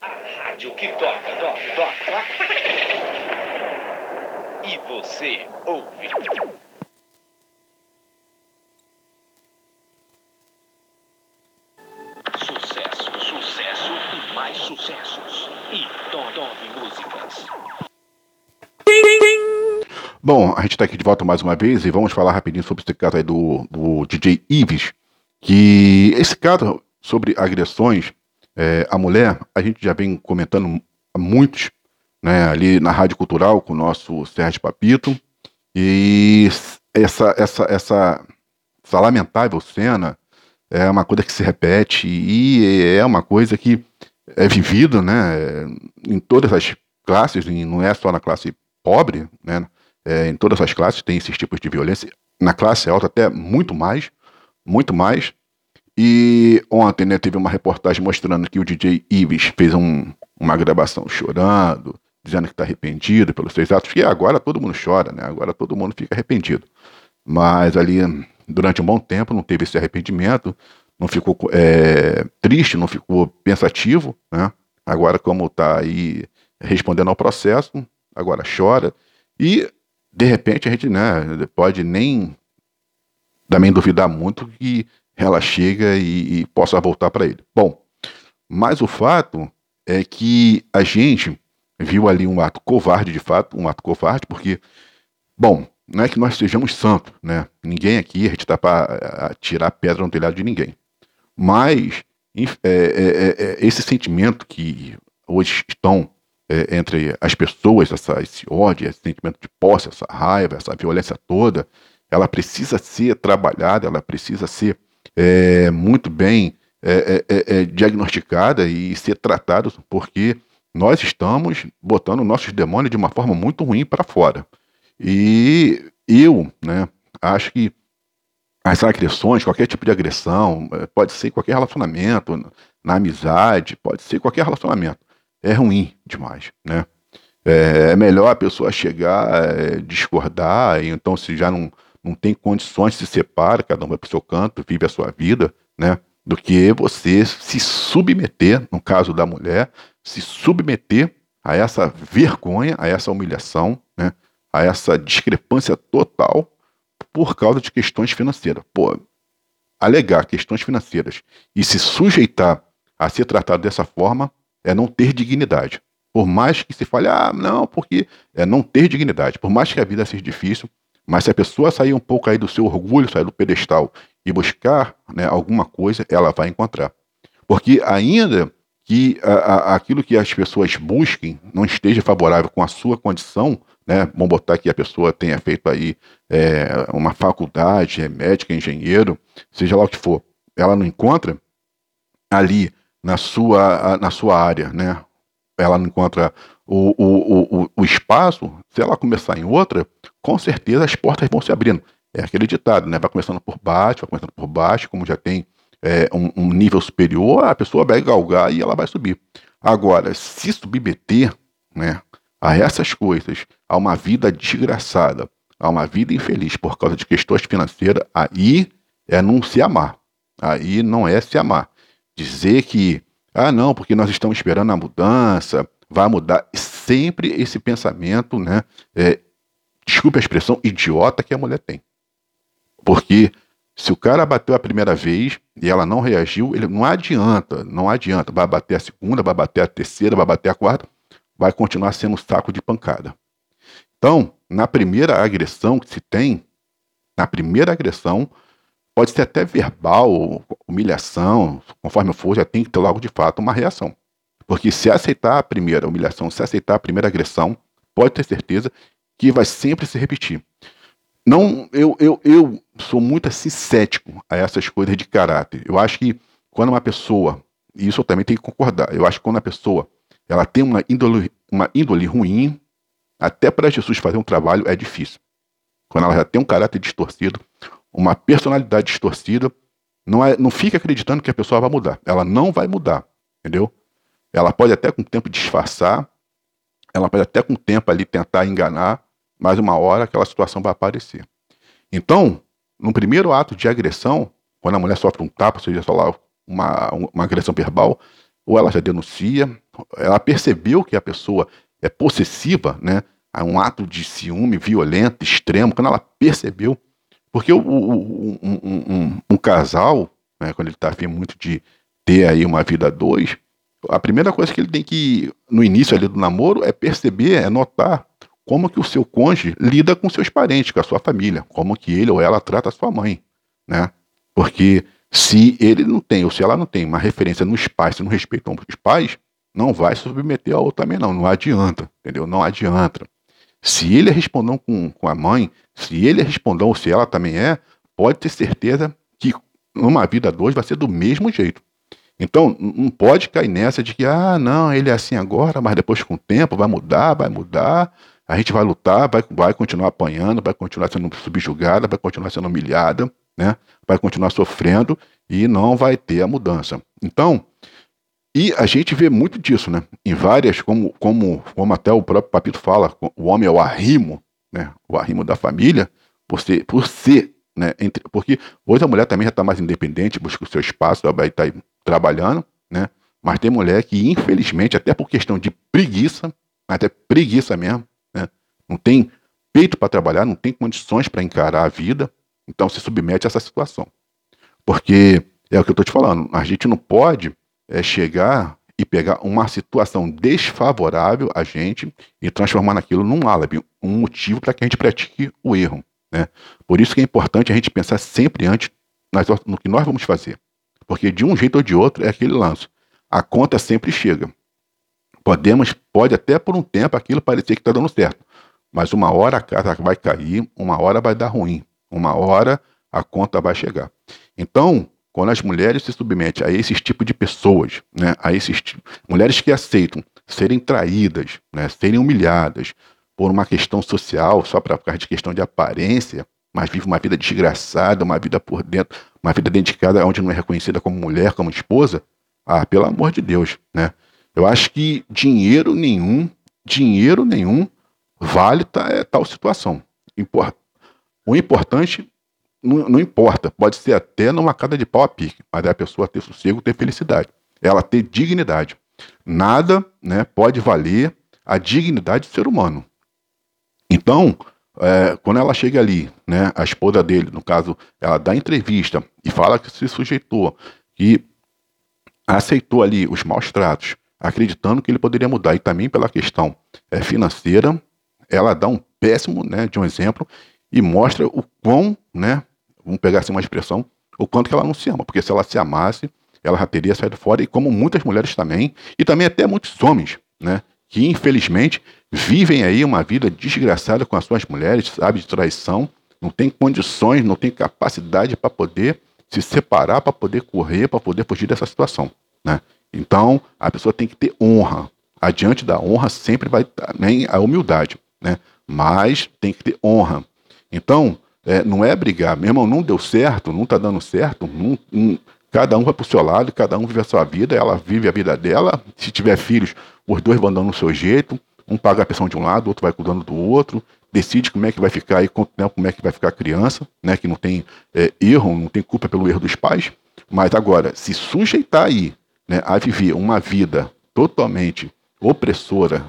rádio que toca, toca, toca. E você ouve. Sucesso, sucesso e mais sucessos. E Top Músicas. Bom, a gente está aqui de volta mais uma vez e vamos falar rapidinho sobre esse caso aí do, do DJ Ives, que esse caso sobre agressões é, à mulher, a gente já vem comentando há muitos, né, ali na Rádio Cultural com o nosso Sérgio Papito, e essa, essa, essa, essa lamentável cena é uma coisa que se repete e é uma coisa que é vivida, né, em todas as classes, e não é só na classe pobre, né, é, em todas as classes tem esses tipos de violência, na classe alta até muito mais, muito mais, e ontem né, teve uma reportagem mostrando que o DJ Ives fez um, uma gravação chorando, dizendo que está arrependido pelos seus atos, e agora todo mundo chora, né? Agora todo mundo fica arrependido. Mas ali, durante um bom tempo, não teve esse arrependimento, não ficou é, triste, não ficou pensativo, né? Agora, como está aí respondendo ao processo, agora chora. E, de repente, a gente né, pode nem também duvidar muito que ela chega e, e possa voltar para ele. Bom, mas o fato é que a gente viu ali um ato covarde, de fato, um ato covarde, porque, bom, não é que nós sejamos santos, né? Ninguém aqui, a gente está para tirar pedra no telhado de ninguém. Mas é, é, é, é, esse sentimento que hoje estão é, entre as pessoas, essa, esse ódio, esse sentimento de posse, essa raiva, essa violência toda, ela precisa ser trabalhada, ela precisa ser é, muito bem é, é, é, é, diagnosticada e ser tratada, porque nós estamos botando nossos demônios de uma forma muito ruim para fora. E eu né, acho que as agressões, qualquer tipo de agressão, pode ser qualquer relacionamento, na amizade, pode ser qualquer relacionamento, é ruim demais, né? É, melhor a pessoa chegar, discordar, então se já não, não tem condições, se separa, cada um vai para o seu canto, vive a sua vida, né? Do que você se submeter, no caso da mulher, se submeter a essa vergonha, a essa humilhação, né? A essa discrepância total por causa de questões financeiras. Pô, alegar questões financeiras e se sujeitar a ser tratado dessa forma é não ter dignidade. Por mais que se fale, ah, não, porque é não ter dignidade. Por mais que a vida seja difícil, mas se a pessoa sair um pouco aí do seu orgulho, sair do pedestal e buscar né, alguma coisa, ela vai encontrar. Porque ainda que a, a, aquilo que as pessoas busquem não esteja favorável com a sua condição, né, vamos botar que a pessoa tenha feito aí é, uma faculdade, é médica, engenheiro, seja lá o que for, ela não encontra ali na sua, na sua área, né, ela não encontra o, o, o, o espaço, se ela começar em outra, com certeza as portas vão se abrindo. É aquele ditado, né? Vai começando por baixo, vai começando por baixo, como já tem é, um, um, nível superior, a pessoa vai galgar e ela vai subir. Agora, se submeter né, a essas coisas, a uma vida desgraçada, a uma vida infeliz por causa de questões financeiras, aí é não se amar. Aí não é se amar. Dizer que, ah, não, porque nós estamos esperando a mudança, vai mudar. Sempre esse pensamento, né? É, desculpe a expressão, idiota que a mulher tem. Porque se o cara bateu a primeira vez e ela não reagiu, ele não adianta, não adianta. Vai bater a segunda, vai bater a terceira, vai bater a quarta, vai continuar sendo um saco de pancada. Então, na primeira agressão que se tem, na primeira agressão, pode ser até verbal, humilhação, conforme for, já tem que ter logo de fato uma reação. Porque se aceitar a primeira humilhação, se aceitar a primeira agressão, pode ter certeza que vai sempre se repetir. Não, eu, eu, eu sou muito assim cético a essas coisas de caráter. Eu acho que quando uma pessoa, e isso eu também tenho que concordar, eu acho que quando a pessoa ela tem uma índole, uma índole ruim, até para Jesus fazer um trabalho é difícil. Quando ela já tem um caráter distorcido, uma personalidade distorcida, não, é, não fica acreditando que a pessoa vai mudar. Ela não vai mudar, entendeu? Ela pode até com o tempo disfarçar, ela pode até com o tempo ali tentar enganar, mas uma hora aquela situação vai aparecer. Então, no primeiro ato de agressão, quando a mulher sofre um tapa, seja só lá uma, uma agressão verbal, ou ela já denuncia, ela percebeu que a pessoa é possessiva, né? É um ato de ciúme violento, extremo, quando ela percebeu. Porque o, o, um, um, um, casal, né, quando ele está afim muito de ter aí uma vida a dois, a primeira coisa que ele tem que, no início ali do namoro, é perceber, é notar como que o seu cônjuge lida com seus parentes, com a sua família, como que ele ou ela trata a sua mãe, né? Porque se ele não tem, ou se ela não tem uma referência nos pais, se não respeitam os pais, não vai submeter ao outro também não, não adianta, entendeu? Não adianta. Se ele é respondão com, com a mãe, se ele é respondão ou se ela também é, pode ter certeza que numa vida dois vai ser do mesmo jeito. Então, não pode cair nessa de que, ah, não, ele é assim agora, mas depois com o tempo vai mudar, vai mudar, a gente vai lutar, vai, vai continuar apanhando, vai continuar sendo subjugada, vai continuar sendo humilhada, né? vai continuar sofrendo e não vai ter a mudança. Então, e a gente vê muito disso, né? Em várias, como, como, como até o próprio Papito fala, o homem é o arrimo, né? O arrimo da família, por ser, por ser né? Entre, porque hoje a mulher também já está mais independente, busca o seu espaço, vai estar tá trabalhando, né? Mas tem mulher que, infelizmente, até por questão de preguiça, até preguiça mesmo, né? Não tem peito para trabalhar, não tem condições para encarar a vida, então se submete a essa situação. Porque é o que eu estou te falando, a gente não pode é, chegar e pegar uma situação desfavorável a gente e transformar naquilo num álibi, um motivo para que a gente pratique o erro. Né? Por isso que é importante a gente pensar sempre antes no que nós vamos fazer. Porque de um jeito ou de outro é aquele lance. A conta sempre chega. Podemos, pode até por um tempo aquilo parecer que está dando certo. Mas uma hora a casa vai cair, uma hora vai dar ruim, uma hora a conta vai chegar. Então, quando as mulheres se submetem a esses tipos de pessoas, né, a esses mulheres que aceitam serem traídas, né, serem humilhadas por uma questão social, só para causa de questão de aparência, mas vive uma vida desgraçada, uma vida por dentro, uma vida dedicada onde não é reconhecida como mulher, como esposa, ah, pelo amor de Deus, né? Eu acho que dinheiro nenhum, dinheiro nenhum vale é, tal situação. O importante não, não, importa, pode ser até numa casa de pau a pique, mas é a pessoa ter sossego, ter felicidade, ela ter dignidade. Nada né, pode valer a dignidade do ser humano. Então, é, quando ela chega ali, né, a esposa dele, no caso, ela dá entrevista e fala que se sujeitou, que aceitou ali os maus tratos, acreditando que ele poderia mudar, e também pela questão é, financeira, ela dá um péssimo né, de um exemplo e mostra o quão, né, vamos pegar assim uma expressão, o quanto que ela não se ama, porque se ela se amasse, ela já teria saído fora, e como muitas mulheres também, e também até muitos homens, né, que infelizmente vivem aí uma vida desgraçada com as suas mulheres, sabe, de traição, não tem condições, não tem capacidade para poder se separar, para poder correr, para poder fugir dessa situação, né? Então, a pessoa tem que ter honra. Adiante da honra sempre vai também a humildade, né? Mas tem que ter honra. Então, é, não é brigar. Meu irmão, não deu certo, não está dando certo. Não, não, cada um vai para o seu lado, cada um vive a sua vida, ela vive a vida dela. Se tiver filhos, os dois vão dando no seu jeito. Um paga a pensão de um lado, o outro vai cuidando do outro. Decide como é que vai ficar aí, quanto tempo, como é que vai ficar a criança, né? Que não tem é, erro, não tem culpa pelo erro dos pais. Mas agora, se sujeitar aí né, a viver uma vida totalmente opressora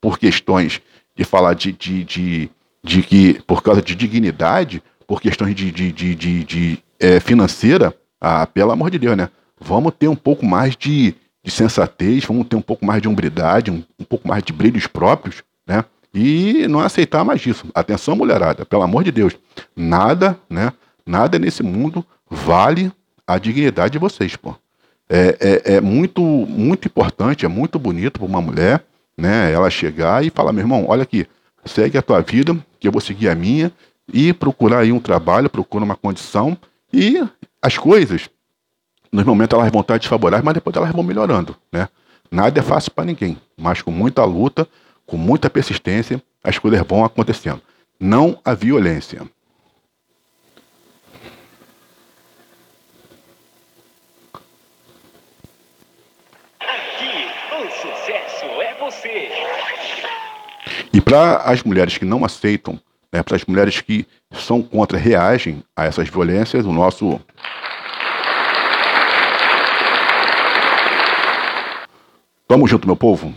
por questões de falar de, de, de de que, por causa de dignidade, por questões de, de, de, de, de é, financeira, ah, pelo amor de Deus, né? Vamos ter um pouco mais de, de sensatez, vamos ter um pouco mais de umbridade, um, um pouco mais de brilhos próprios, né? E não aceitar mais isso. Atenção, mulherada, pelo amor de Deus. Nada, né? Nada nesse mundo vale a dignidade de vocês, pô. É, é, é muito, muito importante, é muito bonito para uma mulher, né? Ela chegar e falar, meu irmão, olha aqui, segue a tua vida, que eu vou seguir a minha, e procurar aí um trabalho, procura uma condição, e as coisas, nos momentos elas vão estar desfavoráveis, mas depois elas vão melhorando, né? Nada é fácil para ninguém, mas com muita luta, com muita persistência, as coisas vão acontecendo. Não a violência. Aqui, o sucesso é você. E para as mulheres que não aceitam, né, para as mulheres que são contra, reagem a essas violências, o nosso Tamo junto, meu povo.